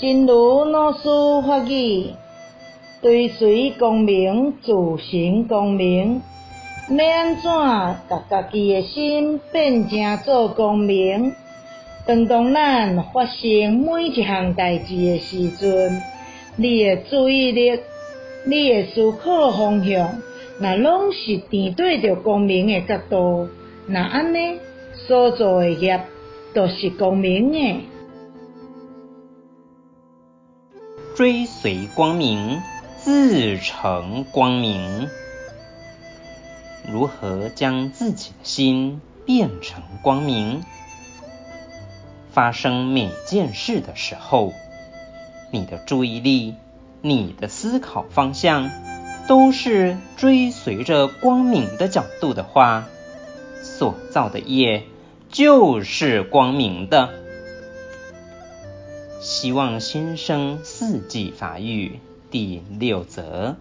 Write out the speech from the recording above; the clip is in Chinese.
真如老师法语，追随光明，自成光明。要安怎，甲家己的心变成做光明？当当咱发生每一项代志的时阵，你的注意力、你的思考方向，若拢是定对着光明的角度，那安尼所做的业，都是光明的。追随光明，自成光明。如何将自己的心变成光明？发生每件事的时候，你的注意力、你的思考方向，都是追随着光明的角度的话，所造的业就是光明的。希望新生四季发育第六则。